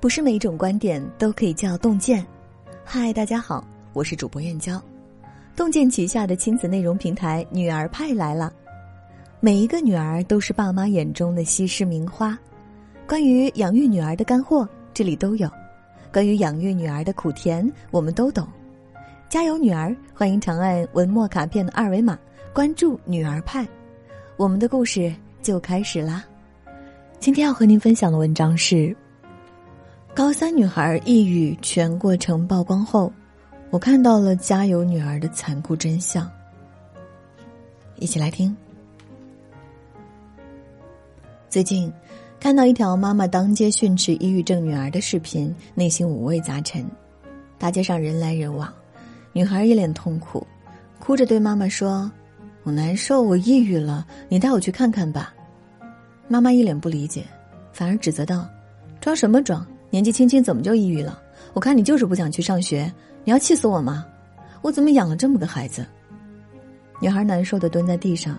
不是每一种观点都可以叫洞见。嗨，大家好，我是主播燕娇。洞见旗下的亲子内容平台“女儿派”来了。每一个女儿都是爸妈眼中的西施名花。关于养育女儿的干货，这里都有；关于养育女儿的苦甜，我们都懂。加油，女儿！欢迎长按文末卡片的二维码关注“女儿派”，我们的故事就开始啦。今天要和您分享的文章是。高三女孩抑郁全过程曝光后，我看到了家有女儿的残酷真相。一起来听。最近看到一条妈妈当街训斥抑郁症女儿的视频，内心五味杂陈。大街上人来人往，女孩一脸痛苦，哭着对妈妈说：“我难受，我抑郁了，你带我去看看吧。”妈妈一脸不理解，反而指责道：“装什么装？”年纪轻轻怎么就抑郁了？我看你就是不想去上学，你要气死我吗？我怎么养了这么个孩子？女孩难受的蹲在地上，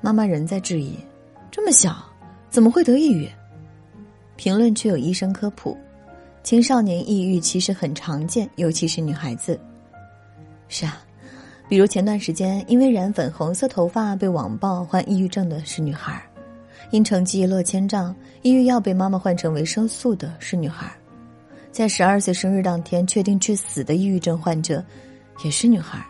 妈妈仍在质疑：这么小怎么会得抑郁？评论区有医生科普：青少年抑郁其实很常见，尤其是女孩子。是啊，比如前段时间因为染粉红色头发被网暴患抑郁症的是女孩。因成绩一落千丈，抑郁药被妈妈换成维生素的是女孩；在十二岁生日当天确定去死的抑郁症患者，也是女孩。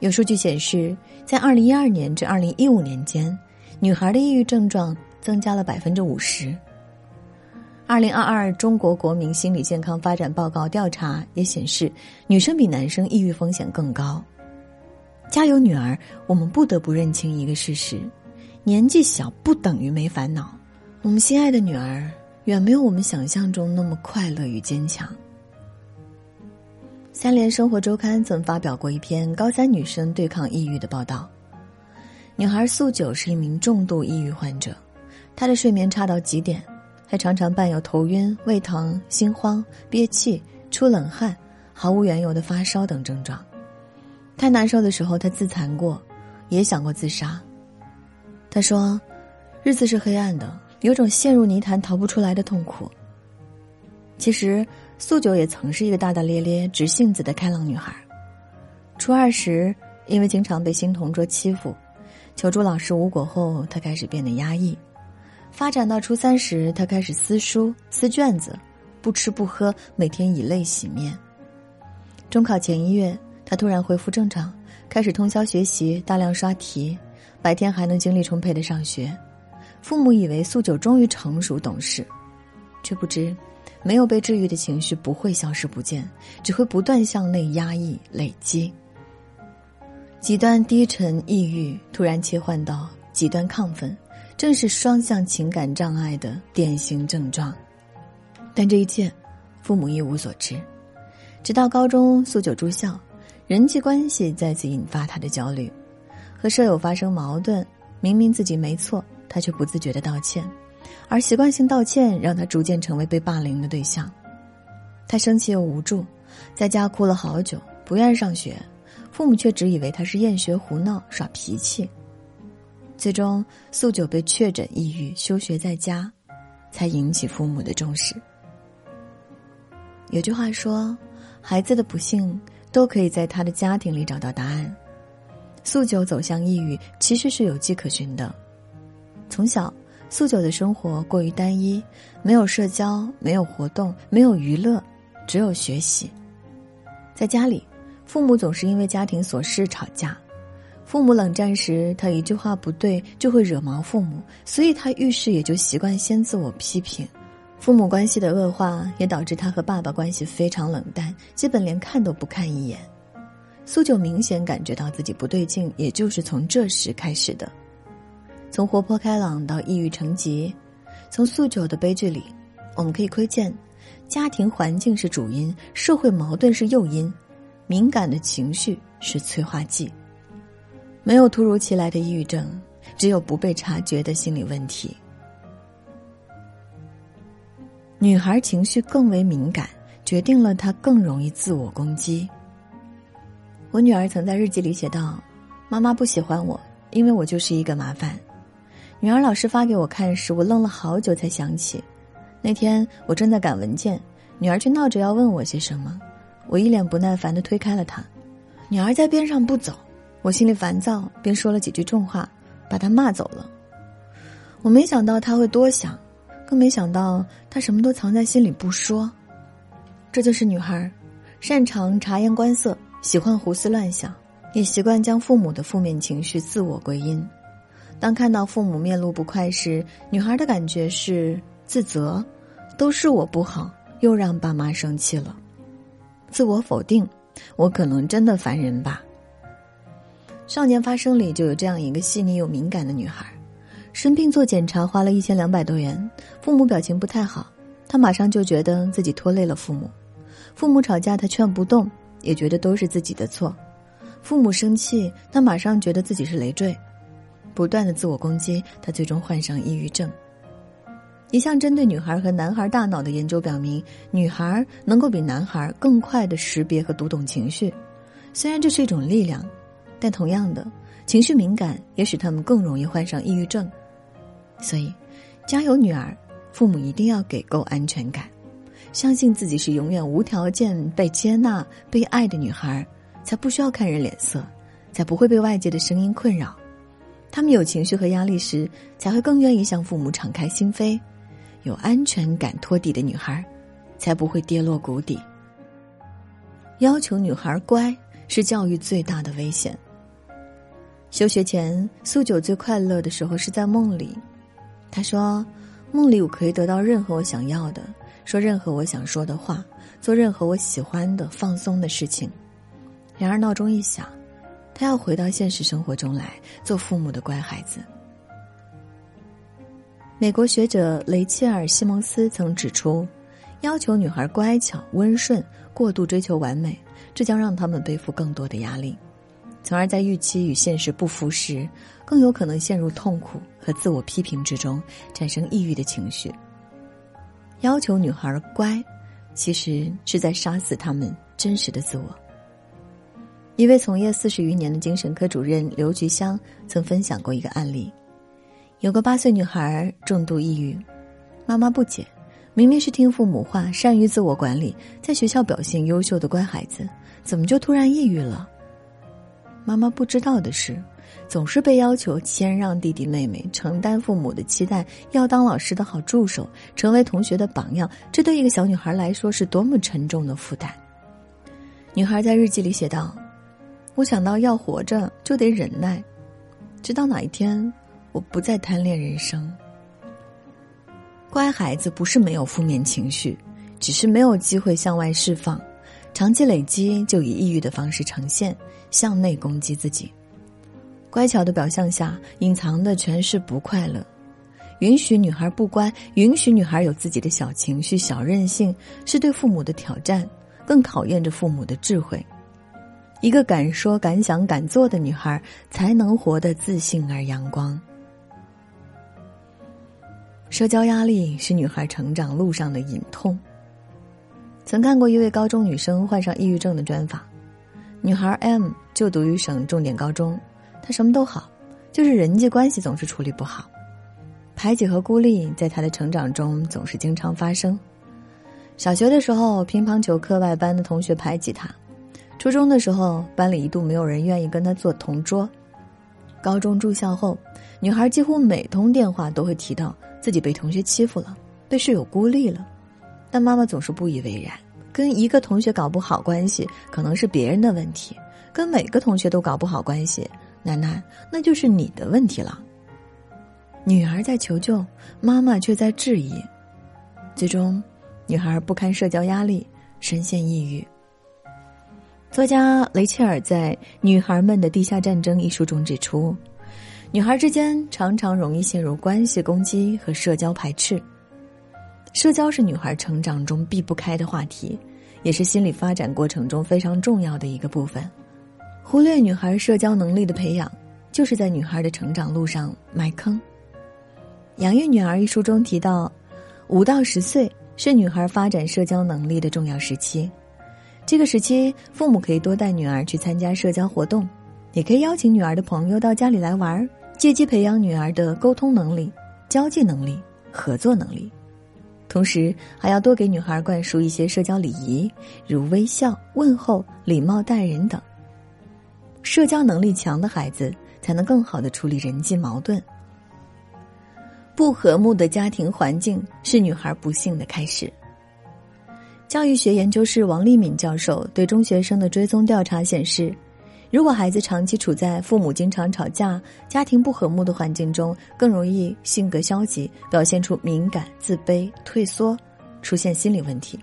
有数据显示，在二零一二年至二零一五年间，女孩的抑郁症状增加了百分之五十。二零二二中国国民心理健康发展报告调查也显示，女生比男生抑郁风险更高。家有女儿，我们不得不认清一个事实。年纪小不等于没烦恼，我们心爱的女儿远没有我们想象中那么快乐与坚强。三联生活周刊曾发表过一篇高三女生对抗抑郁的报道。女孩素九是一名重度抑郁患者，她的睡眠差到极点，还常常伴有头晕、胃疼、心慌、憋气、出冷汗、毫无缘由的发烧等症状。太难受的时候，她自残过，也想过自杀。他说：“日子是黑暗的，有种陷入泥潭逃不出来的痛苦。”其实，素九也曾是一个大大咧咧、直性子的开朗女孩。初二时，因为经常被新同桌欺负，求助老师无果后，她开始变得压抑。发展到初三时，她开始撕书、撕卷子，不吃不喝，每天以泪洗面。中考前一月，她突然恢复正常，开始通宵学习，大量刷题。白天还能精力充沛的上学，父母以为素九终于成熟懂事，却不知，没有被治愈的情绪不会消失不见，只会不断向内压抑累积。极端低沉抑郁突然切换到极端亢奋，正是双向情感障碍的典型症状。但这一切，父母一无所知。直到高中，素九住校，人际关系再次引发他的焦虑。和舍友发生矛盾，明明自己没错，他却不自觉的道歉，而习惯性道歉让他逐渐成为被霸凌的对象。他生气又无助，在家哭了好久，不愿上学，父母却只以为他是厌学胡闹耍脾气。最终，素九被确诊抑郁，休学在家，才引起父母的重视。有句话说，孩子的不幸都可以在他的家庭里找到答案。素九走向抑郁，其实是有迹可循的。从小，素九的生活过于单一，没有社交，没有活动，没有娱乐，只有学习。在家里，父母总是因为家庭琐事吵架。父母冷战时，他一句话不对就会惹毛父母，所以他遇事也就习惯先自我批评。父母关系的恶化，也导致他和爸爸关系非常冷淡，基本连看都不看一眼。苏九明显感觉到自己不对劲，也就是从这时开始的。从活泼开朗到抑郁成疾，从苏九的悲剧里，我们可以窥见，家庭环境是主因，社会矛盾是诱因，敏感的情绪是催化剂。没有突如其来的抑郁症，只有不被察觉的心理问题。女孩情绪更为敏感，决定了她更容易自我攻击。我女儿曾在日记里写道：“妈妈不喜欢我，因为我就是一个麻烦。”女儿老师发给我看时，我愣了好久才想起，那天我正在赶文件，女儿却闹着要问我些什么，我一脸不耐烦的推开了她。女儿在边上不走，我心里烦躁，便说了几句重话，把她骂走了。我没想到她会多想，更没想到她什么都藏在心里不说。这就是女孩，擅长察言观色，喜欢胡思乱想，也习惯将父母的负面情绪自我归因。当看到父母面露不快时，女孩的感觉是自责，都是我不好，又让爸妈生气了。自我否定，我可能真的烦人吧。少年发生里就有这样一个细腻又敏感的女孩，生病做检查花了一千两百多元，父母表情不太好，她马上就觉得自己拖累了父母，父母吵架她劝不动，也觉得都是自己的错，父母生气他马上觉得自己是累赘。不断的自我攻击，他最终患上抑郁症。一项针对女孩和男孩大脑的研究表明，女孩能够比男孩更快的识别和读懂情绪。虽然这是一种力量，但同样的，情绪敏感也使他们更容易患上抑郁症。所以，家有女儿，父母一定要给够安全感，相信自己是永远无条件被接纳、被爱的女孩，才不需要看人脸色，才不会被外界的声音困扰。他们有情绪和压力时，才会更愿意向父母敞开心扉；有安全感托底的女孩，才不会跌落谷底。要求女孩乖，是教育最大的危险。休学前，苏九最快乐的时候是在梦里。他说：“梦里我可以得到任何我想要的，说任何我想说的话，做任何我喜欢的放松的事情。”然而闹钟一响。他要回到现实生活中来做父母的乖孩子。美国学者雷切尔·西蒙斯曾指出，要求女孩乖巧、温顺，过度追求完美，这将让他们背负更多的压力，从而在预期与现实不符时，更有可能陷入痛苦和自我批评之中，产生抑郁的情绪。要求女孩乖，其实是在杀死他们真实的自我。一位从业四十余年的精神科主任刘菊香曾分享过一个案例：有个八岁女孩重度抑郁，妈妈不解，明明是听父母话、善于自我管理、在学校表现优秀的乖孩子，怎么就突然抑郁了？妈妈不知道的是，总是被要求谦让弟弟妹妹、承担父母的期待、要当老师的好助手、成为同学的榜样，这对一个小女孩来说是多么沉重的负担。女孩在日记里写道。我想到要活着就得忍耐，直到哪一天我不再贪恋人生。乖孩子不是没有负面情绪，只是没有机会向外释放，长期累积就以抑郁的方式呈现，向内攻击自己。乖巧的表象下隐藏的全是不快乐。允许女孩不乖，允许女孩有自己的小情绪、小任性，是对父母的挑战，更考验着父母的智慧。一个敢说敢想敢做的女孩，才能活得自信而阳光。社交压力是女孩成长路上的隐痛。曾看过一位高中女生患上抑郁症的专访，女孩 M 就读于省重点高中，他什么都好，就是人际关系总是处理不好，排挤和孤立在他的成长中总是经常发生。小学的时候，乒乓球课外班的同学排挤他。初中的时候，班里一度没有人愿意跟他做同桌。高中住校后，女孩几乎每通电话都会提到自己被同学欺负了，被室友孤立了。但妈妈总是不以为然，跟一个同学搞不好关系可能是别人的问题，跟每个同学都搞不好关系，奶奶那就是你的问题了。女儿在求救，妈妈却在质疑，最终，女孩不堪社交压力，深陷抑郁。作家雷切尔在《女孩们的地下战争》一书中指出，女孩之间常常容易陷入关系攻击和社交排斥。社交是女孩成长中避不开的话题，也是心理发展过程中非常重要的一个部分。忽略女孩社交能力的培养，就是在女孩的成长路上埋坑。《养育女儿》一书中提到，五到十岁是女孩发展社交能力的重要时期。这个时期，父母可以多带女儿去参加社交活动，也可以邀请女儿的朋友到家里来玩，借机培养女儿的沟通能力、交际能力、合作能力。同时还要多给女孩灌输一些社交礼仪，如微笑、问候、礼貌待人等。社交能力强的孩子才能更好的处理人际矛盾。不和睦的家庭环境是女孩不幸的开始。教育学研究室王立敏教授对中学生的追踪调查显示，如果孩子长期处在父母经常吵架、家庭不和睦的环境中，更容易性格消极，表现出敏感、自卑、退缩，出现心理问题。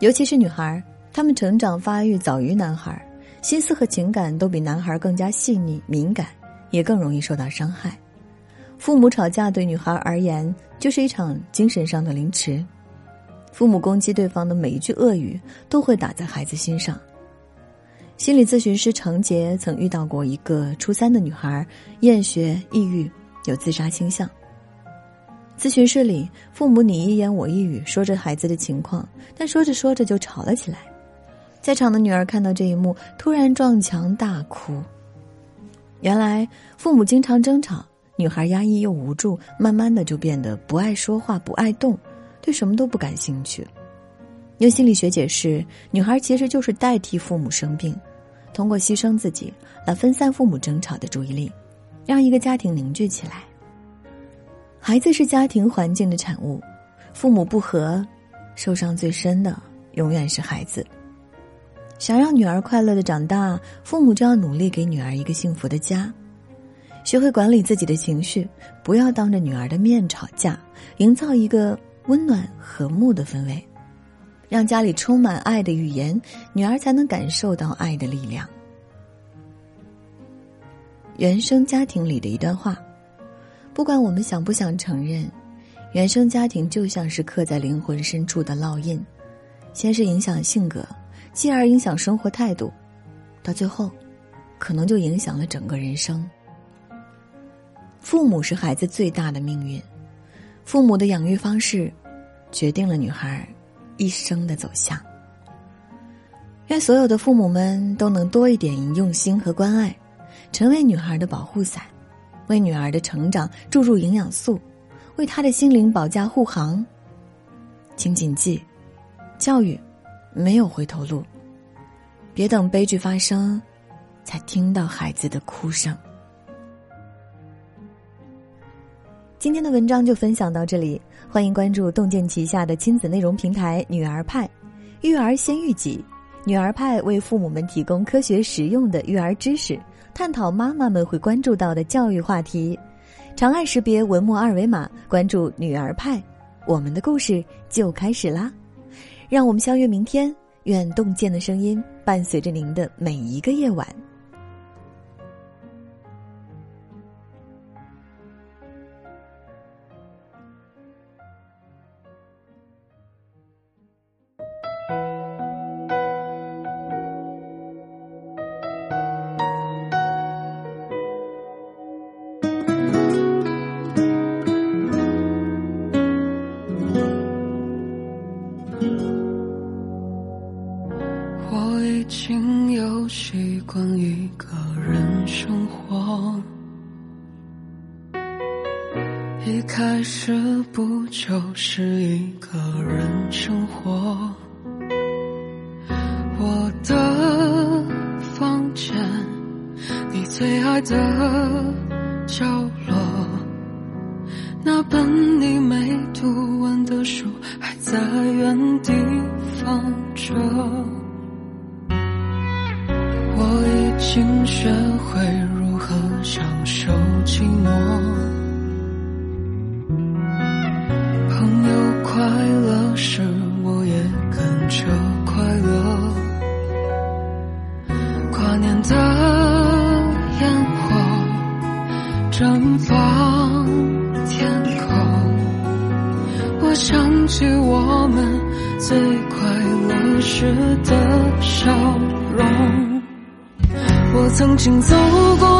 尤其是女孩，她们成长发育早于男孩，心思和情感都比男孩更加细腻敏感，也更容易受到伤害。父母吵架对女孩而言就是一场精神上的凌迟，父母攻击对方的每一句恶语都会打在孩子心上。心理咨询师程杰曾遇到过一个初三的女孩，厌学、抑郁，有自杀倾向。咨询室里，父母你一言我一语说着孩子的情况，但说着说着就吵了起来。在场的女儿看到这一幕，突然撞墙大哭。原来父母经常争吵。女孩压抑又无助，慢慢的就变得不爱说话、不爱动，对什么都不感兴趣。用心理学解释，女孩其实就是代替父母生病，通过牺牲自己来分散父母争吵的注意力，让一个家庭凝聚起来。孩子是家庭环境的产物，父母不和，受伤最深的永远是孩子。想让女儿快乐的长大，父母就要努力给女儿一个幸福的家。学会管理自己的情绪，不要当着女儿的面吵架，营造一个温暖和睦的氛围，让家里充满爱的语言，女儿才能感受到爱的力量。原生家庭里的一段话：不管我们想不想承认，原生家庭就像是刻在灵魂深处的烙印，先是影响性格，继而影响生活态度，到最后，可能就影响了整个人生。父母是孩子最大的命运，父母的养育方式，决定了女孩一生的走向。愿所有的父母们都能多一点用心和关爱，成为女孩的保护伞，为女儿的成长注入营养素，为她的心灵保驾护航。请谨记，教育没有回头路，别等悲剧发生，才听到孩子的哭声。今天的文章就分享到这里，欢迎关注洞见旗下的亲子内容平台“女儿派”，育儿先育己。女儿派为父母们提供科学实用的育儿知识，探讨妈妈们会关注到的教育话题。长按识别文末二维码，关注“女儿派”，我们的故事就开始啦！让我们相约明天，愿洞见的声音伴随着您的每一个夜晚。就是一个人生活？我的房间，你最爱的角落，那本你没读完的书还在原地放着。我已经学会如何享受寂寞，时的笑容。我曾经走过